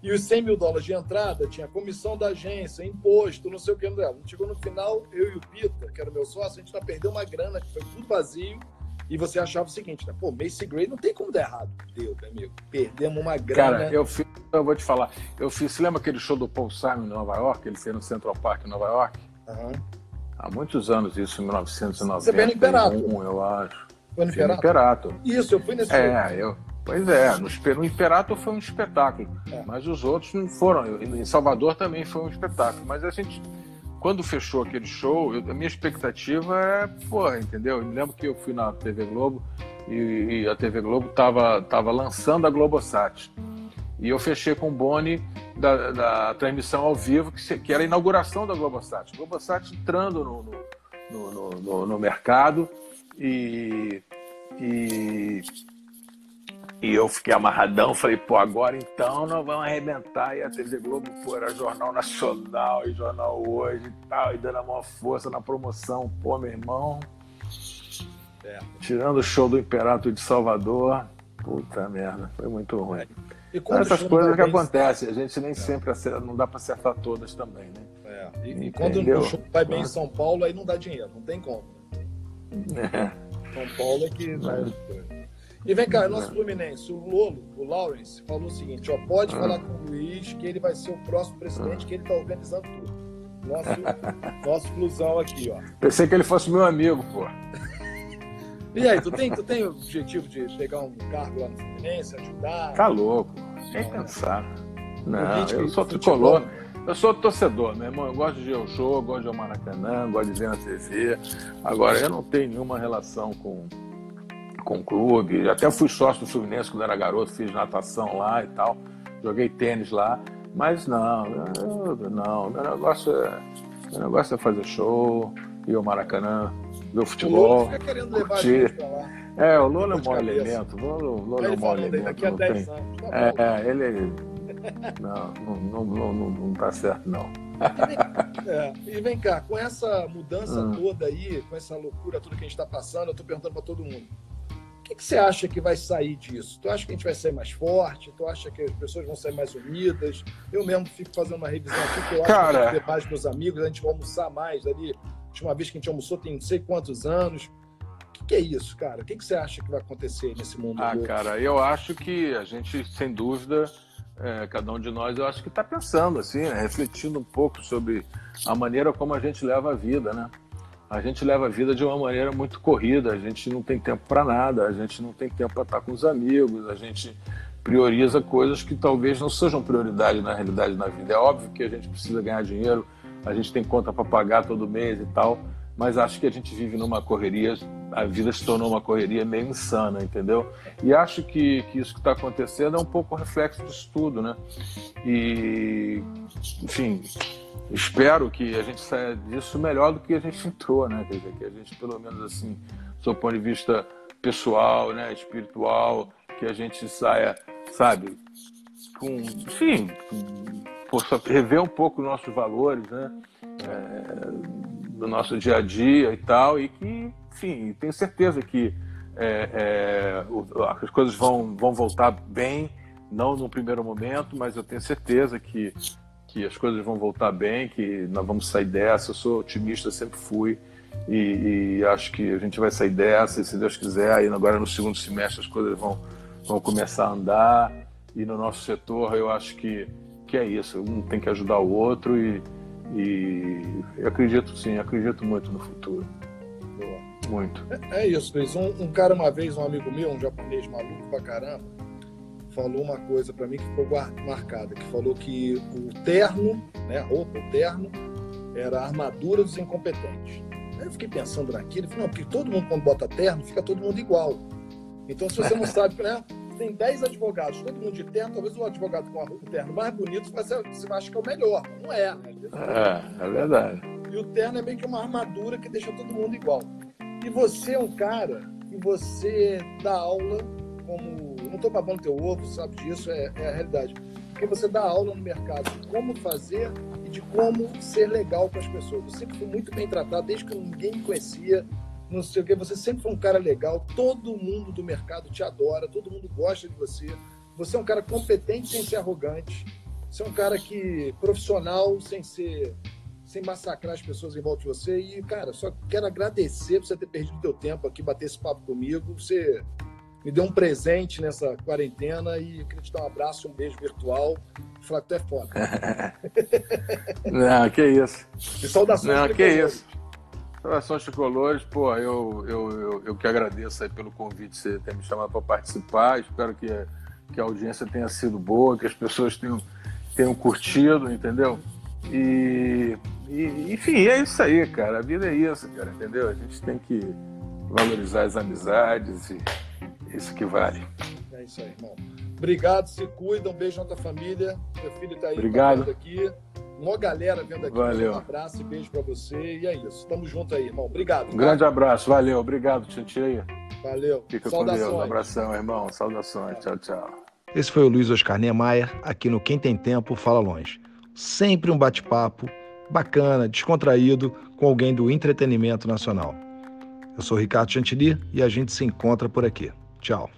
e os 100 mil dólares de entrada tinha comissão da agência, imposto, não sei o que. Não chegou no final, eu e o Pita, que era o meu sócio, a gente já perdeu uma grana que foi tudo vazio e você achava o seguinte, né? Pô, Macy Gray não tem como dar errado. Deu, meu amigo. Perdemos uma grana. Cara, eu fiz, eu vou te falar. Eu fiz, você lembra aquele show do Paul Simon em Nova York? Ele fez no Central Park em Nova York? Uhum. Há muitos anos, isso, em 1990. Você Imperato. eu acho. Foi no Imperato? Imperato. Isso, eu fui nesse É, show. eu... Pois é, no, no Imperato foi um espetáculo, é. mas os outros não foram. Em Salvador também foi um espetáculo, mas a gente quando fechou aquele show, eu, a minha expectativa é, porra, entendeu? Eu me lembro que eu fui na TV Globo e, e a TV Globo tava, tava lançando a Globosat. E eu fechei com o Boni da, da transmissão ao vivo, que, que, era a inauguração da Globosat. Globosat entrando no, no, no, no, no mercado e, e e eu fiquei amarradão, falei, pô, agora então nós vamos arrebentar. E a TV Globo, pô, era Jornal Nacional e Jornal Hoje e tal, e dando a maior força na promoção. Pô, meu irmão, é. tirando o show do Imperato de Salvador, puta merda, foi muito ruim. Essas coisas que acontecem, a gente nem é. sempre acerta, não dá para acertar todas também, né? É. E, e quando o show vai bem em São Paulo, aí não dá dinheiro, não tem como. É. São Paulo é que. E vem cá, nosso Fluminense, o Lolo, o Lawrence, falou o seguinte: ó, pode ah. falar com o Luiz que ele vai ser o próximo presidente, que ele está organizando tudo. Nosso, nosso flusão aqui, ó. Pensei que ele fosse meu amigo, pô. E aí, tu tem, tu tem o objetivo de pegar um cargo lá no Fluminense, ajudar? Tá louco, nem pensar. Não, eu sou tricolor. Eu sou torcedor, meu irmão. Eu gosto de ir ao show, gosto de ir ao Maracanã, gosto de ver na TV. Agora, eu não tenho nenhuma relação com, com o clube. Até fui sócio do Fluminense quando era garoto, fiz natação lá e tal. Joguei tênis lá. Mas não, eu, não. Meu negócio, é, meu negócio é fazer show, ir ao Maracanã, ver o futebol. O fica querendo curtir. levar É, o Lula é um bom elemento. O Lula, é um bom elemento. Daqui a 10 anos. Tá é, é, ele. Não, não, não, não, não tá certo, não. E vem, é, e vem cá, com essa mudança hum. toda aí, com essa loucura toda que a gente está passando, eu estou perguntando para todo mundo que, que você acha que vai sair disso? Tu acha que a gente vai sair mais forte? Tu acha que as pessoas vão sair mais unidas? Eu mesmo fico fazendo uma revisão aqui que eu acho Cara... que a gente ter mais meus amigos, a gente vai almoçar mais ali. Última vez que a gente almoçou tem não sei quantos anos. O que, que é isso, cara? O que, que você acha que vai acontecer nesse mundo? Ah, cara, eu acho que a gente, sem dúvida, é, cada um de nós, eu acho que está pensando, assim, né? refletindo um pouco sobre a maneira como a gente leva a vida, né? a gente leva a vida de uma maneira muito corrida, a gente não tem tempo para nada, a gente não tem tempo para estar com os amigos, a gente prioriza coisas que talvez não sejam prioridade na realidade na vida. É óbvio que a gente precisa ganhar dinheiro, a gente tem conta para pagar todo mês e tal, mas acho que a gente vive numa correria, a vida se tornou uma correria meio insana, entendeu? E acho que, que isso que está acontecendo é um pouco reflexo disso tudo, né? E, enfim, espero que a gente saia disso melhor do que a gente entrou, né? Quer dizer, que a gente, pelo menos assim, do ponto de vista pessoal, né, espiritual, que a gente saia, sabe, com, enfim, possa rever um pouco nossos valores, né, é, do nosso dia a dia e tal, e que, enfim, tenho certeza que é, é, as coisas vão, vão voltar bem, não no primeiro momento, mas eu tenho certeza que que as coisas vão voltar bem, que nós vamos sair dessa. Eu sou otimista, sempre fui. E, e, acho que a gente vai sair dessa, e se Deus quiser, aí agora no segundo semestre as coisas vão, vão começar a andar. E no nosso setor eu acho que, que é isso, um tem que ajudar o outro e, e eu acredito sim, acredito muito no futuro. Muito. É, é isso, Luiz. Um, um, cara uma vez, um amigo meu, um japonês maluco pra caramba, falou uma coisa para mim que ficou marcada, que falou que o terno, né, a roupa, o terno, era a armadura dos incompetentes. Aí eu fiquei pensando naquilo, falei, não, porque todo mundo quando bota terno, fica todo mundo igual. Então, se você não sabe, né, tem 10 advogados, todo mundo de terno, talvez o advogado com o terno mais bonito você, você acha que é o melhor. Não é, né? É, é verdade. E o terno é meio que uma armadura que deixa todo mundo igual. E você é um cara que você dá aula como. Não estou babando teu ovo, sabe disso, é, é, a realidade. Porque você dá aula no mercado de como fazer e de como ser legal com as pessoas. Eu sempre fui muito bem tratado, desde que ninguém me conhecia, não sei o que. Você sempre foi um cara legal, todo mundo do mercado te adora, todo mundo gosta de você. Você é um cara competente sem ser arrogante. Você é um cara que profissional sem ser sem massacrar as pessoas em volta de você. E, cara, só quero agradecer por você ter perdido teu tempo aqui, bater esse papo comigo. Você me deu um presente nessa quarentena e eu queria te dar um abraço, um beijo virtual e falar que tu é foda. Não, que isso. E saudações Não, que isso. Saudações tricolores, pô, eu, eu, eu, eu, que agradeço aí pelo convite, você ter me chamado para participar. Espero que, que a audiência tenha sido boa, que as pessoas tenham, tenham curtido, entendeu? E, e, enfim, é isso aí, cara. A vida é isso, cara, entendeu? A gente tem que valorizar as amizades e isso que vale. É isso aí, irmão. Obrigado, se cuida, um beijo na tua família. Meu filho está aí Obrigado. aqui. Uma galera vendo aqui. Valeu. Um abraço e beijo para você. E é isso. Tamo junto aí, irmão. Obrigado. Um grande abraço. Valeu. Obrigado, Titia. Valeu. Fica Saudações. com Deus. Um abração, irmão. Saudações. Tchau, tchau. Esse foi o Luiz Oscar Niemeyer, aqui no Quem Tem Tempo Fala Longe. Sempre um bate-papo bacana, descontraído, com alguém do entretenimento nacional. Eu sou Ricardo Chantilly e a gente se encontra por aqui. Tchau.